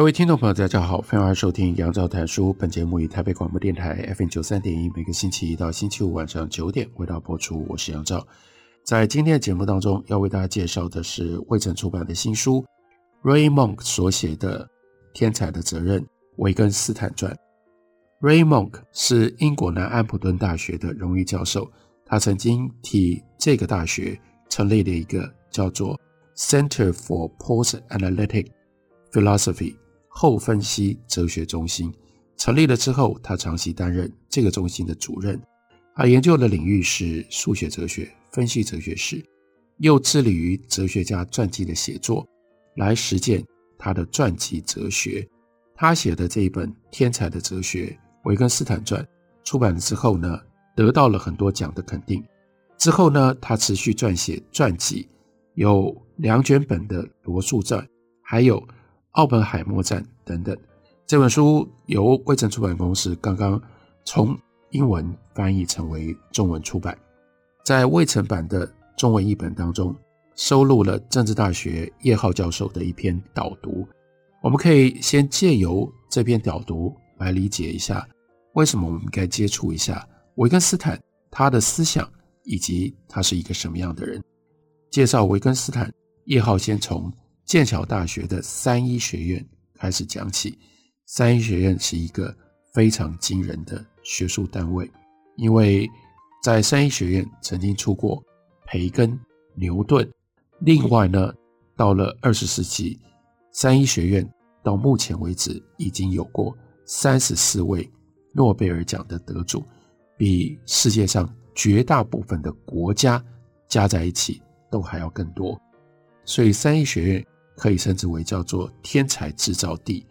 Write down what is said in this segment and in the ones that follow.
各位听众朋友，大家好，欢迎收听杨照谈书。本节目以台北广播电台 FM 九三点一，每个星期一到星期五晚上九点为大家播出。我是杨照，在今天的节目当中，要为大家介绍的是卫城出版的新书 Ray Monk 所写的《天才的责任：维根斯坦传》。Ray Monk 是英国南安普敦大学的荣誉教授，他曾经替这个大学成立了一个叫做 Center for Post Analytic Philosophy 后分析哲学中心成立了之后，他长期担任这个中心的主任。他研究的领域是数学哲学、分析哲学史，又致力于哲学家传记的写作，来实践他的传记哲学。他写的这一本《天才的哲学：维根斯坦传》出版了之后呢，得到了很多奖的肯定。之后呢，他持续撰写传记，有两卷本的《罗素传》，还有。奥本海默站等等，这本书由卫城出版公司刚刚从英文翻译成为中文出版，在卫城版的中文译本当中，收录了政治大学叶浩教授的一篇导读。我们可以先借由这篇导读来理解一下，为什么我们该接触一下维根斯坦他的思想，以及他是一个什么样的人。介绍维根斯坦，叶浩先从。剑桥大学的三一学院开始讲起，三一学院是一个非常惊人的学术单位，因为在三一学院曾经出过培根、牛顿。另外呢，到了二十世纪，三一学院到目前为止已经有过三十四位诺贝尔奖的得主，比世界上绝大部分的国家加在一起都还要更多。所以三一学院。可以称之为叫做天才制造地，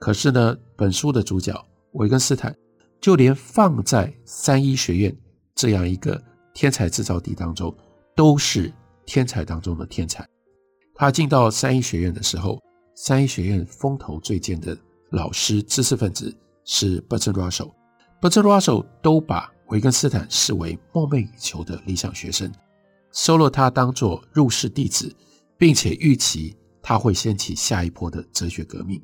可是呢，本书的主角维根斯坦就连放在三一学院这样一个天才制造地当中，都是天才当中的天才。他进到三一学院的时候，三一学院风头最健的老师、知识分子是 Bertrand Russell，Bertrand Russell 都把维根斯坦视为梦寐以求的理想学生，收了他当做入室弟子，并且预期。他会掀起下一波的哲学革命，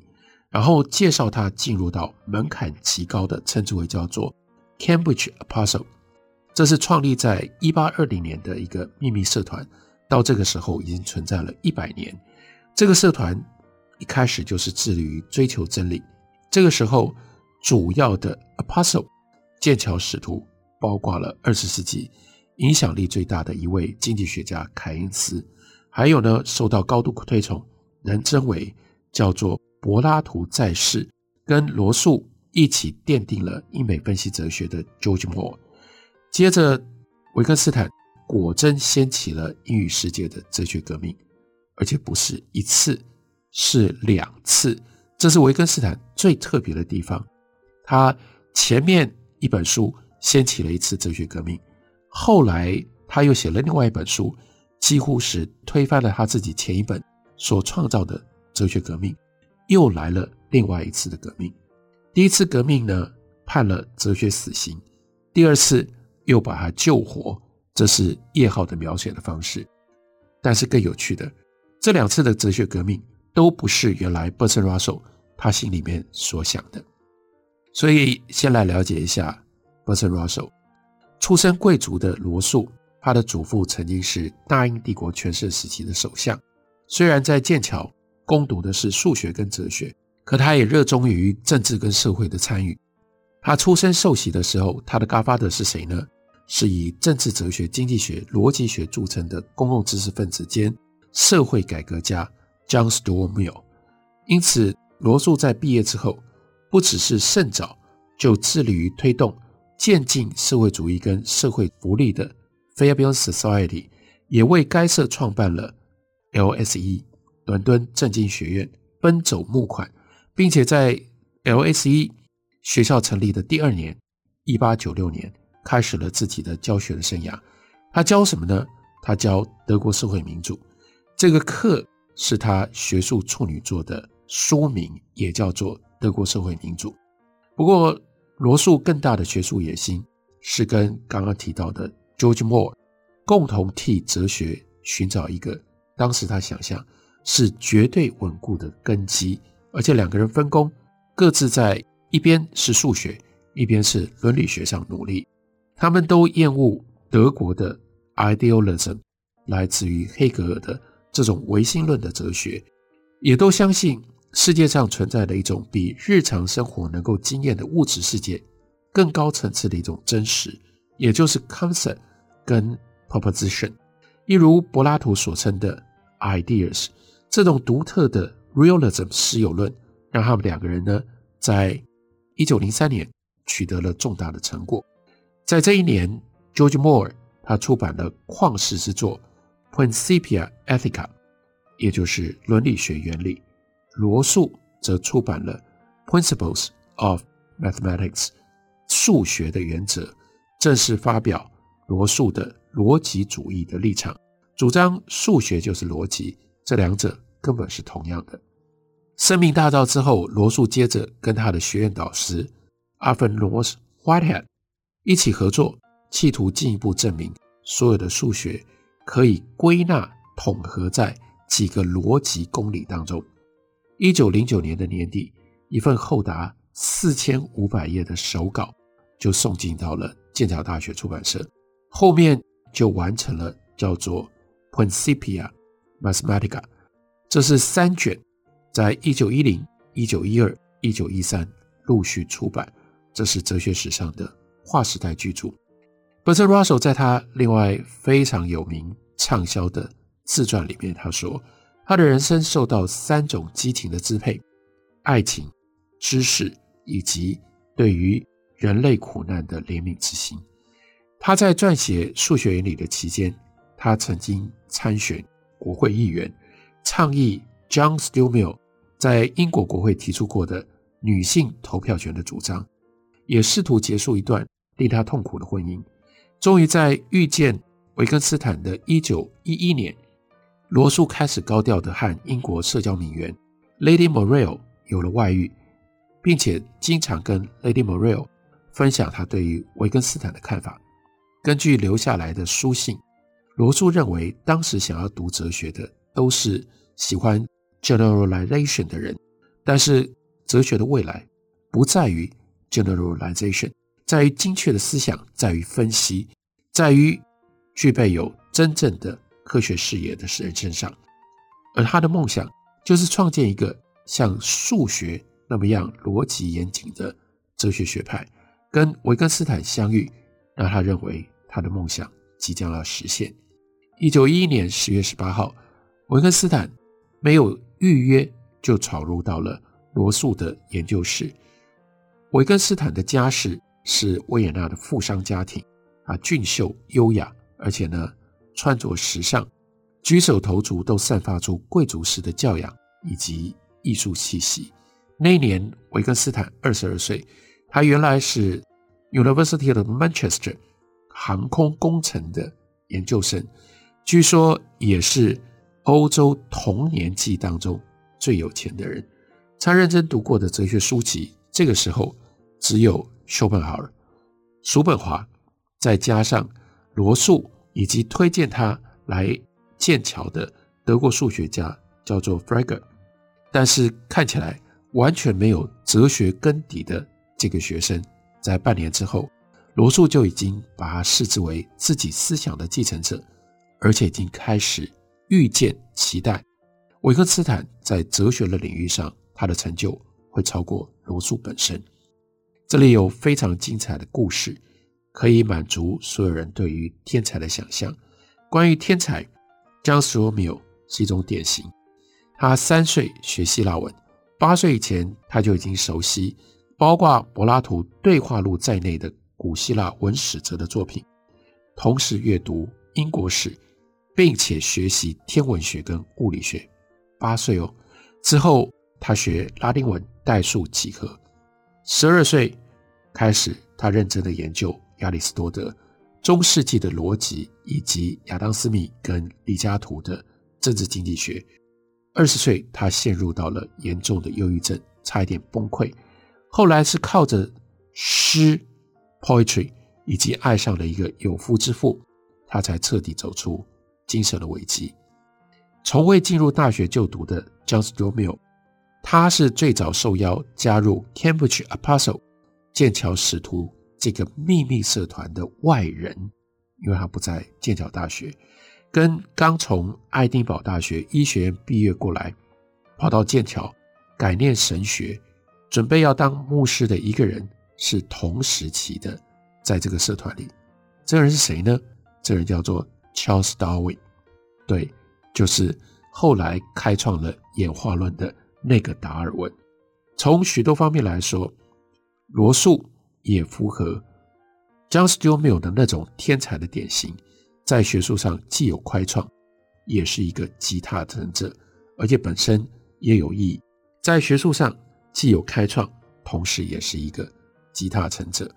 然后介绍他进入到门槛极高的，称之为叫做 Cambridge Apostle，这是创立在一八二零年的一个秘密社团，到这个时候已经存在了一百年。这个社团一开始就是致力于追求真理。这个时候，主要的 Apostle 剑桥使徒包括了二十世纪影响力最大的一位经济学家凯恩斯，还有呢，受到高度推崇。人称为叫做柏拉图在世，跟罗素一起奠定了英美分析哲学的 George Moore。接着，维根斯坦果真掀起了英语世界的哲学革命，而且不是一次，是两次。这是维根斯坦最特别的地方。他前面一本书掀起了一次哲学革命，后来他又写了另外一本书，几乎是推翻了他自己前一本。所创造的哲学革命，又来了另外一次的革命。第一次革命呢，判了哲学死刑；第二次又把他救活，这是叶浩的描写的方式。但是更有趣的，这两次的哲学革命都不是原来 Bertrand Russell 他心里面所想的。所以，先来了解一下 Bertrand Russell。出身贵族的罗素，他的祖父曾经是大英帝国全盛时期的首相。虽然在剑桥攻读的是数学跟哲学，可他也热衷于政治跟社会的参与。他出生受洗的时候，他的 Godfather 是谁呢？是以政治哲学、经济学、逻辑学著称的公共知识分子兼社会改革家 John Stuart Mill。因此，罗素在毕业之后，不只是甚早就致力于推动渐进社会主义跟社会福利的 Fabian Society，也为该社创办了。LSE 伦敦政经学院奔走募款，并且在 LSE 学校成立的第二年，一八九六年，开始了自己的教学的生涯。他教什么呢？他教德国社会民主。这个课是他学术处女作的书名，也叫做《德国社会民主》。不过，罗素更大的学术野心是跟刚刚提到的 George Moore 共同替哲学寻找一个当时他想象是绝对稳固的根基，而且两个人分工，各自在一边是数学，一边是伦理学上努力。他们都厌恶德国的 idealism，来自于黑格尔的这种唯心论的哲学，也都相信世界上存在的一种比日常生活能够经验的物质世界更高层次的一种真实，也就是 concept 跟 proposition。一如柏拉图所称的 ideas，这种独特的 realism 实有论，让他们两个人呢，在一九零三年取得了重大的成果。在这一年，George Moore 他出版了旷世之作《Principia Ethica》，也就是伦理学原理。罗素则出版了《Principles of Mathematics》，数学的原则，正式发表罗素的逻辑主义的立场，主张数学就是逻辑，这两者根本是同样的。声名大噪之后，罗素接着跟他的学院导师 Alfred North Whitehead。一起合作，企图进一步证明所有的数学可以归纳统合在几个逻辑公理当中。一九零九年的年底，一份厚达四千五百页的手稿就送进到了剑桥大学出版社，后面就完成了叫做《Principia Mathematica》，这是三卷，在一九一零、一九一二、一九一三陆续出版，这是哲学史上的。划时代巨著。b e r t r Russell 在他另外非常有名畅销的自传里面，他说他的人生受到三种激情的支配：爱情、知识以及对于人类苦难的怜悯之心。他在撰写数学原理的期间，他曾经参选国会议员，倡议 John Stuart Mill 在英国国会提出过的女性投票权的主张，也试图结束一段。令他痛苦的婚姻，终于在遇见维根斯坦的一九一一年，罗素开始高调的和英国社交名媛 Lady Morale 有了外遇，并且经常跟 Lady Morale 分享他对于维根斯坦的看法。根据留下来的书信，罗素认为当时想要读哲学的都是喜欢 generalization 的人，但是哲学的未来不在于 generalization。在于精确的思想，在于分析，在于具备有真正的科学视野的人身上。而他的梦想就是创建一个像数学那么样逻辑严谨的哲学学派。跟维根斯坦相遇，让他认为他的梦想即将要实现。一九一一年十月十八号，维根斯坦没有预约就闯入到了罗素的研究室。维根斯坦的家世。是维也纳的富商家庭，啊，俊秀优雅，而且呢，穿着时尚，举手投足都散发出贵族式的教养以及艺术气息。那一年，维根斯坦二十二岁，他原来是 University of Manchester 航空工程的研究生，据说也是欧洲同年纪当中最有钱的人。他认真读过的哲学书籍，这个时候只有。叔本豪尔、叔本华，再加上罗素以及推荐他来剑桥的德国数学家叫做 Frege，但是看起来完全没有哲学根底的这个学生，在半年之后，罗素就已经把他视之为自己思想的继承者，而且已经开始预见、期待维克斯坦在哲学的领域上他的成就会超过罗素本身。这里有非常精彩的故事，可以满足所有人对于天才的想象。关于天才，John Stuart Mill 是一种典型。他三岁学希腊文，八岁以前他就已经熟悉包括柏拉图对话录在内的古希腊文史哲的作品，同时阅读英国史、并且学习天文学跟物理学。八岁哦，之后他学拉丁文、代数、几何。十二岁开始，他认真的研究亚里士多德、中世纪的逻辑以及亚当·斯密跟李嘉图的政治经济学。二十岁，他陷入到了严重的忧郁症，差一点崩溃。后来是靠着诗 （poetry） 以及爱上了一个有夫之妇，他才彻底走出精神的危机。从未进入大学就读的 John Stormill 他是最早受邀加入 Cambridge Apostle 剑桥使徒这个秘密社团的外人，因为他不在剑桥大学。跟刚从爱丁堡大学医学院毕业过来，跑到剑桥改念神学，准备要当牧师的一个人是同时期的，在这个社团里，这个人是谁呢？这人叫做 Charles Darwin，对，就是后来开创了演化论的那个达尔文。从许多方面来说，罗素也符合 John Stuart Mill 的那种天才的典型。在学术上既有开创，也是一个集大成者，而且本身也有意义。在学术上既有开创，同时也是一个集大成者。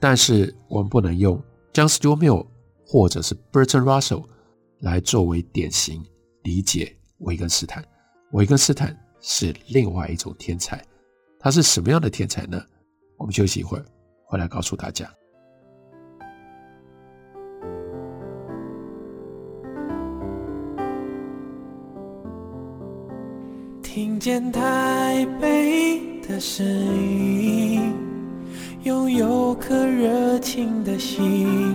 但是我们不能用 John Stuart Mill 或者是 Bertrand Russell 来作为典型理解维根斯坦。维根斯坦是另外一种天才，他是什么样的天才呢？我们休息一会儿，回来告诉大家。听见台北的声音，拥有颗热情的心，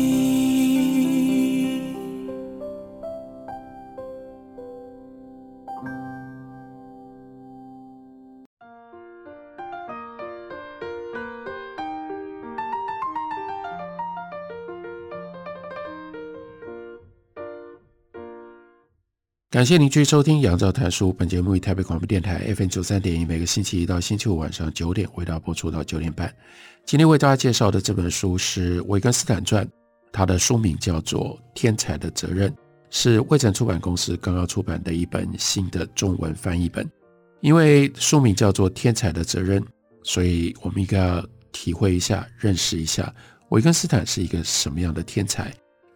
感谢您继续收听《杨照谈书》。本节目以台北广播电台 FM 九三点一，每个星期一到星期五晚上九点为大家播出到九点半。今天为大家介绍的这本书是《维根斯坦传》，它的书名叫做《天才的责任》，是未城出版公司刚刚出版的一本新的中文翻译本。因为书名叫做《天才的责任》，所以我们应该要体会一下、认识一下维根斯坦是一个什么样的天才。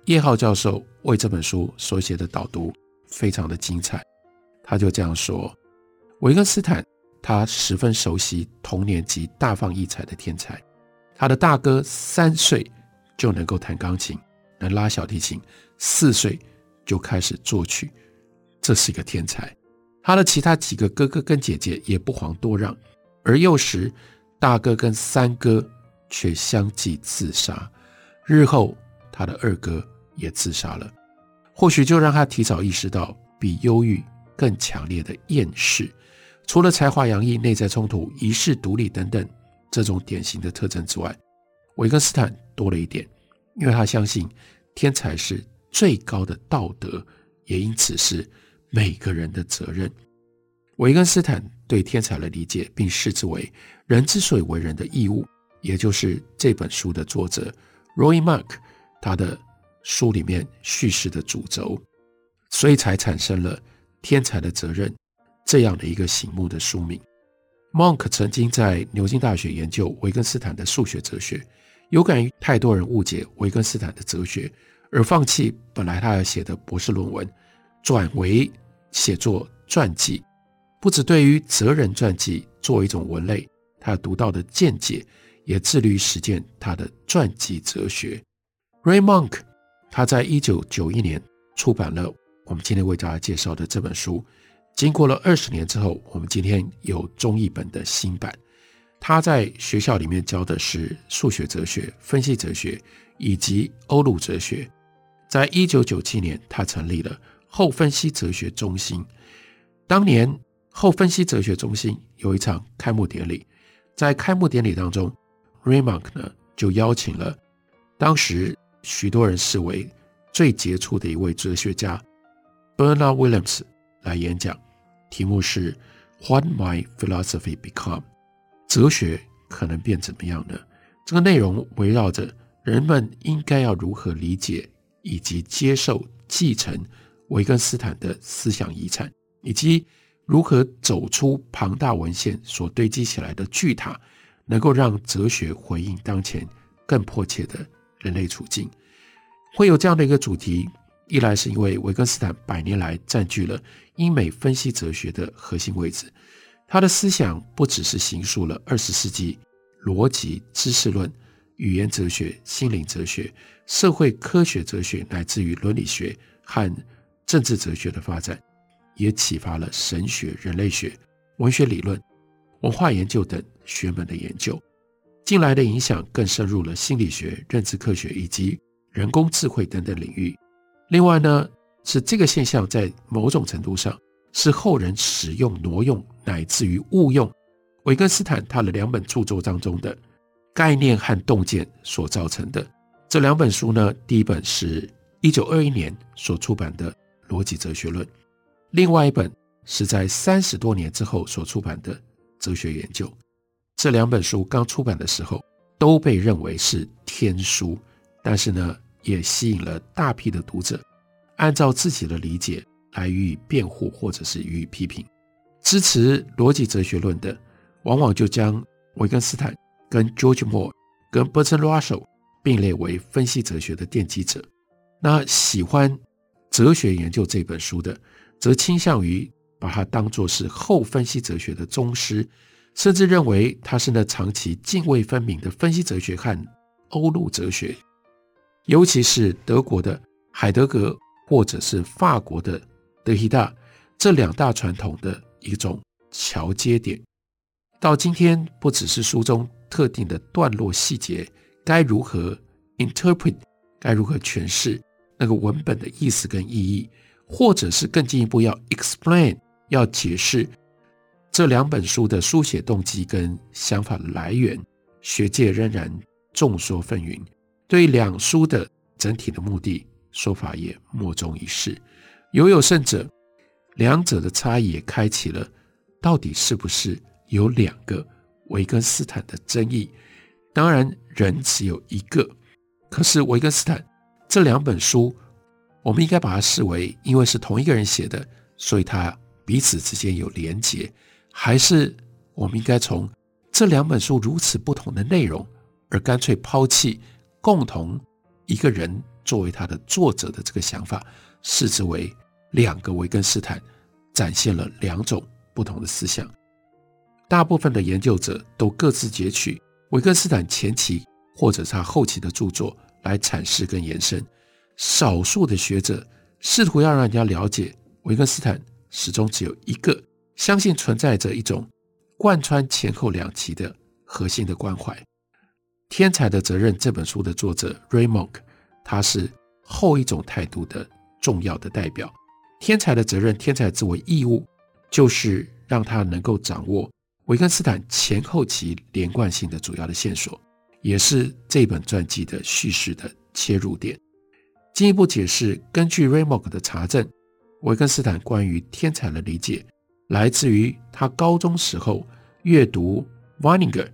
叶浩教授为这本书所写的导读。非常的精彩，他就这样说：维根斯坦他十分熟悉同年级大放异彩的天才，他的大哥三岁就能够弹钢琴，能拉小提琴，四岁就开始作曲，这是一个天才。他的其他几个哥哥跟姐姐也不遑多让，而幼时大哥跟三哥却相继自杀，日后他的二哥也自杀了。或许就让他提早意识到比忧郁更强烈的厌世，除了才华洋溢、内在冲突、遗世独立等等这种典型的特征之外，维根斯坦多了一点，因为他相信天才是最高的道德，也因此是每个人的责任。维根斯坦对天才的理解，并视之为人之所以为人的义务，也就是这本书的作者 Roy Mark 他的。书里面叙事的主轴，所以才产生了《天才的责任》这样的一个醒目的书名。Monk 曾经在牛津大学研究维根斯坦的数学哲学，有感于太多人误解维根斯坦的哲学，而放弃本来他要写的博士论文，转为写作传记。不只对于责任传记作为一种文类，他有独到的见解，也致力于实践他的传记哲学。Ray Monk。他在一九九一年出版了我们今天为大家介绍的这本书。经过了二十年之后，我们今天有中译本的新版。他在学校里面教的是数学哲学、分析哲学以及欧陆哲学。在一九九七年，他成立了后分析哲学中心。当年后分析哲学中心有一场开幕典礼，在开幕典礼当中，Ray Monk 呢就邀请了当时。许多人视为最杰出的一位哲学家，Bernard Williams 来演讲，题目是 “What my philosophy become？” 哲学可能变怎么样呢？这个内容围绕着人们应该要如何理解以及接受、继承维根斯坦的思想遗产，以及如何走出庞大文献所堆积起来的巨塔，能够让哲学回应当前更迫切的人类处境。会有这样的一个主题，一来是因为维根斯坦百年来占据了英美分析哲学的核心位置，他的思想不只是形塑了二十世纪逻辑、知识论、语言哲学、心灵哲学、社会科学哲学，乃至于伦理学和政治哲学的发展。也启发了神学、人类学、文学理论、文化研究等学门的研究。近来的影响更深入了心理学、认知科学以及人工智慧等等领域。另外呢，是这个现象在某种程度上是后人使用、挪用乃至于误用维根斯坦他的两本著作当中的概念和洞见所造成的。这两本书呢，第一本是一九二一年所出版的《逻辑哲学论》。另外一本是在三十多年之后所出版的《哲学研究》，这两本书刚出版的时候都被认为是天书，但是呢，也吸引了大批的读者，按照自己的理解来予以辩护或者是予以批评。支持逻辑哲学论的，往往就将维根斯坦跟 George Moore 跟 Bertrand Russell 并列为分析哲学的奠基者。那喜欢《哲学研究》这本书的，则倾向于把它当作是后分析哲学的宗师，甚至认为他是那长期泾渭分明的分析哲学和欧陆哲学，尤其是德国的海德格或者是法国的德希达这两大传统的一种桥接点。到今天，不只是书中特定的段落细节该如何 interpret，该如何诠释那个文本的意思跟意义。或者是更进一步要 explain，要解释这两本书的书写动机跟想法来源，学界仍然众说纷纭。对两书的整体的目的，说法也莫衷一是。犹有甚者，两者的差异也开启了到底是不是有两个维根斯坦的争议。当然，人只有一个，可是维根斯坦这两本书。我们应该把它视为，因为是同一个人写的，所以它彼此之间有连结，还是我们应该从这两本书如此不同的内容，而干脆抛弃共同一个人作为他的作者的这个想法，视之为两个维根斯坦展现了两种不同的思想。大部分的研究者都各自截取维根斯坦前期或者他后期的著作来阐释跟延伸。少数的学者试图要让人家了解维根斯坦始终只有一个，相信存在着一种贯穿前后两期的核心的关怀。《天才的责任》这本书的作者 Ray Monk，他是后一种态度的重要的代表。《天才的责任》，天才之为义务，就是让他能够掌握维根斯坦前后期连贯性的主要的线索，也是这本传记的叙事的切入点。进一步解释，根据 Ray Monk 的查证，维根斯坦关于天才的理解来自于他高中时候阅读 Weininger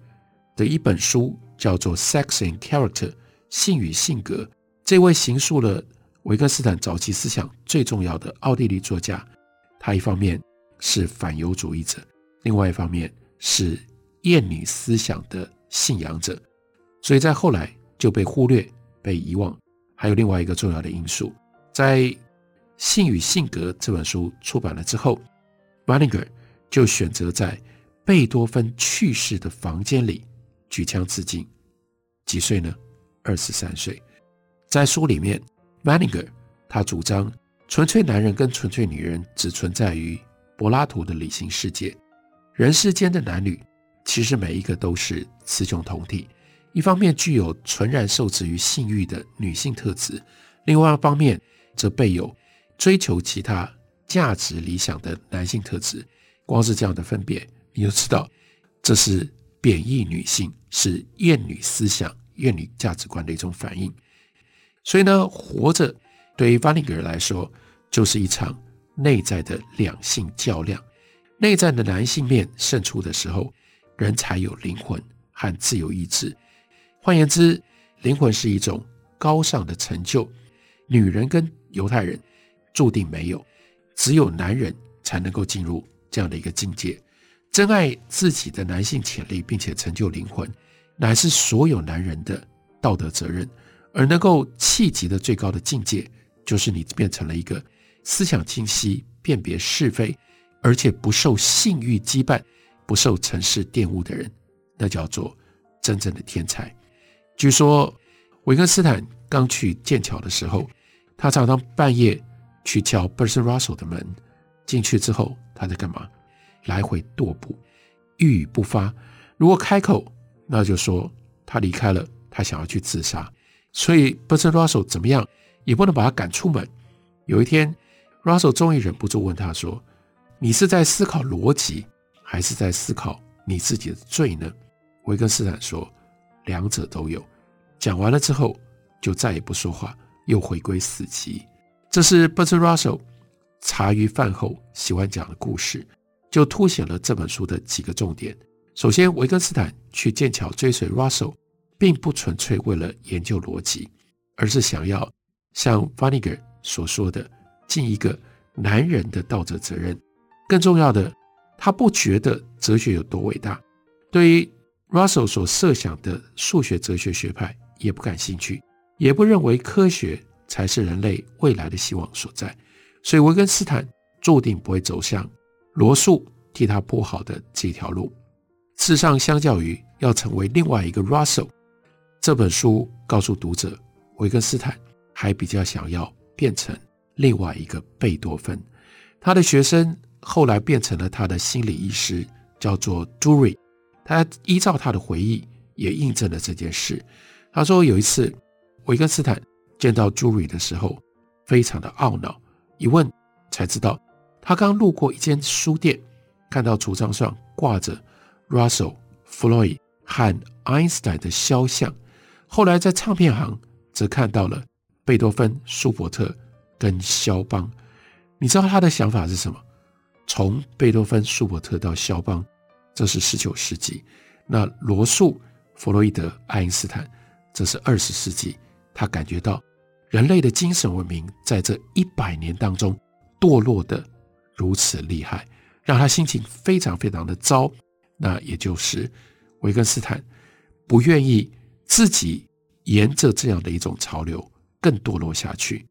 的一本书，叫做《Sex and Character》性与性格。这位形塑了维根斯坦早期思想最重要的奥地利作家，他一方面是反犹主义者，另外一方面是厌女思想的信仰者，所以在后来就被忽略、被遗忘。还有另外一个重要的因素，在《性与性格》这本书出版了之后，Weininger 就选择在贝多芬去世的房间里举枪自尽。几岁呢？二十三岁。在书里面，Weininger 他主张纯粹男人跟纯粹女人只存在于柏拉图的理性世界，人世间的男女其实每一个都是雌雄同体。一方面具有纯然受制于性欲的女性特质，另外一方面则备有追求其他价值理想的男性特质。光是这样的分别，你就知道这是贬义女性，是厌女思想、厌女价值观的一种反应。所以呢，活着对于 Weininger 来说，就是一场内在的两性较量。内在的男性面胜出的时候，人才有灵魂和自由意志。换言之，灵魂是一种高尚的成就。女人跟犹太人注定没有，只有男人才能够进入这样的一个境界。珍爱自己的男性潜力，并且成就灵魂，乃是所有男人的道德责任。而能够企及的最高的境界，就是你变成了一个思想清晰、辨别是非，而且不受性欲羁绊、不受尘世玷污的人，那叫做真正的天才。据说维根斯坦刚去剑桥的时候，他常常半夜去敲 Bertrand Russell 的门，进去之后他在干嘛？来回踱步，一语不发。如果开口，那就说他离开了，他想要去自杀。所以 Bertrand Russell 怎么样也不能把他赶出门。有一天，Russell 终于忍不住问他说：“你是在思考逻辑，还是在思考你自己的罪呢？”维根斯坦说：“两者都有。”讲完了之后，就再也不说话，又回归死寂。这是 b e r t r Russell 茶余饭后喜欢讲的故事。就凸显了这本书的几个重点。首先，维根斯坦去剑桥追随 Russell，并不纯粹为了研究逻辑，而是想要像 Van Neger 所说的，尽一个男人的道德责任。更重要的，他不觉得哲学有多伟大，对于 Russell 所设想的数学哲学学派也不感兴趣，也不认为科学才是人类未来的希望所在。所以，维根斯坦注定不会走向。罗素替他铺好的这条路，事实上，相较于要成为另外一个 Russell，这本书告诉读者，维根斯坦还比较想要变成另外一个贝多芬。他的学生后来变成了他的心理医师，叫做 d u r y。他依照他的回忆，也印证了这件事。他说有一次，维根斯坦见到朱瑞的时候，非常的懊恼，一问才知道。他刚路过一间书店，看到橱窗上挂着 Russell、弗洛伊和爱因斯坦的肖像。后来在唱片行则看到了贝多芬、舒伯特跟肖邦。你知道他的想法是什么？从贝多芬、舒伯特到肖邦，这是十九世纪；那罗素、弗洛伊德、爱因斯坦，这是二十世纪。他感觉到人类的精神文明在这一百年当中堕落的。如此厉害，让他心情非常非常的糟。那也就是维根斯坦不愿意自己沿着这样的一种潮流更堕落下去。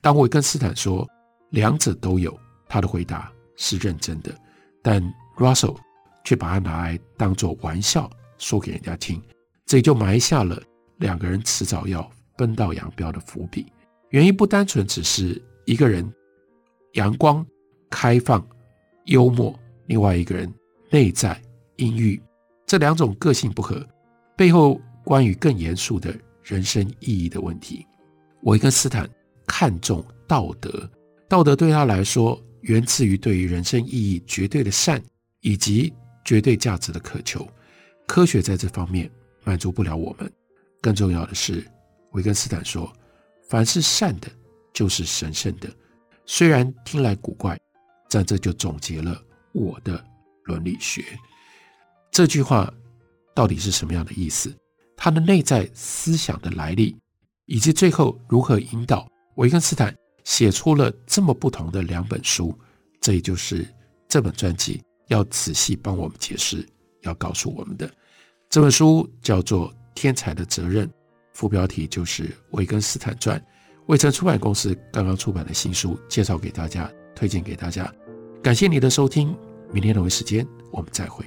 当维根斯坦说两者都有，他的回答是认真的，但 Russell 却把它拿来当做玩笑说给人家听，这就埋下了两个人迟早要分道扬镳的伏笔。原因不单纯只是一个人阳光。开放、幽默，另外一个人内在阴郁，这两种个性不合，背后关于更严肃的人生意义的问题。维根斯坦看重道德，道德对他来说源自于对于人生意义绝对的善以及绝对价值的渴求。科学在这方面满足不了我们。更重要的是，维根斯坦说：“凡是善的，就是神圣的。”虽然听来古怪。但这就总结了我的伦理学。这句话到底是什么样的意思？它的内在思想的来历，以及最后如何引导维根斯坦写出了这么不同的两本书，这也就是这本专辑要仔细帮我们解释，要告诉我们的。这本书叫做《天才的责任》，副标题就是《维根斯坦传》。卫城出版公司刚刚出版的新书，介绍给大家。推荐给大家，感谢你的收听，明天同一时间我们再会。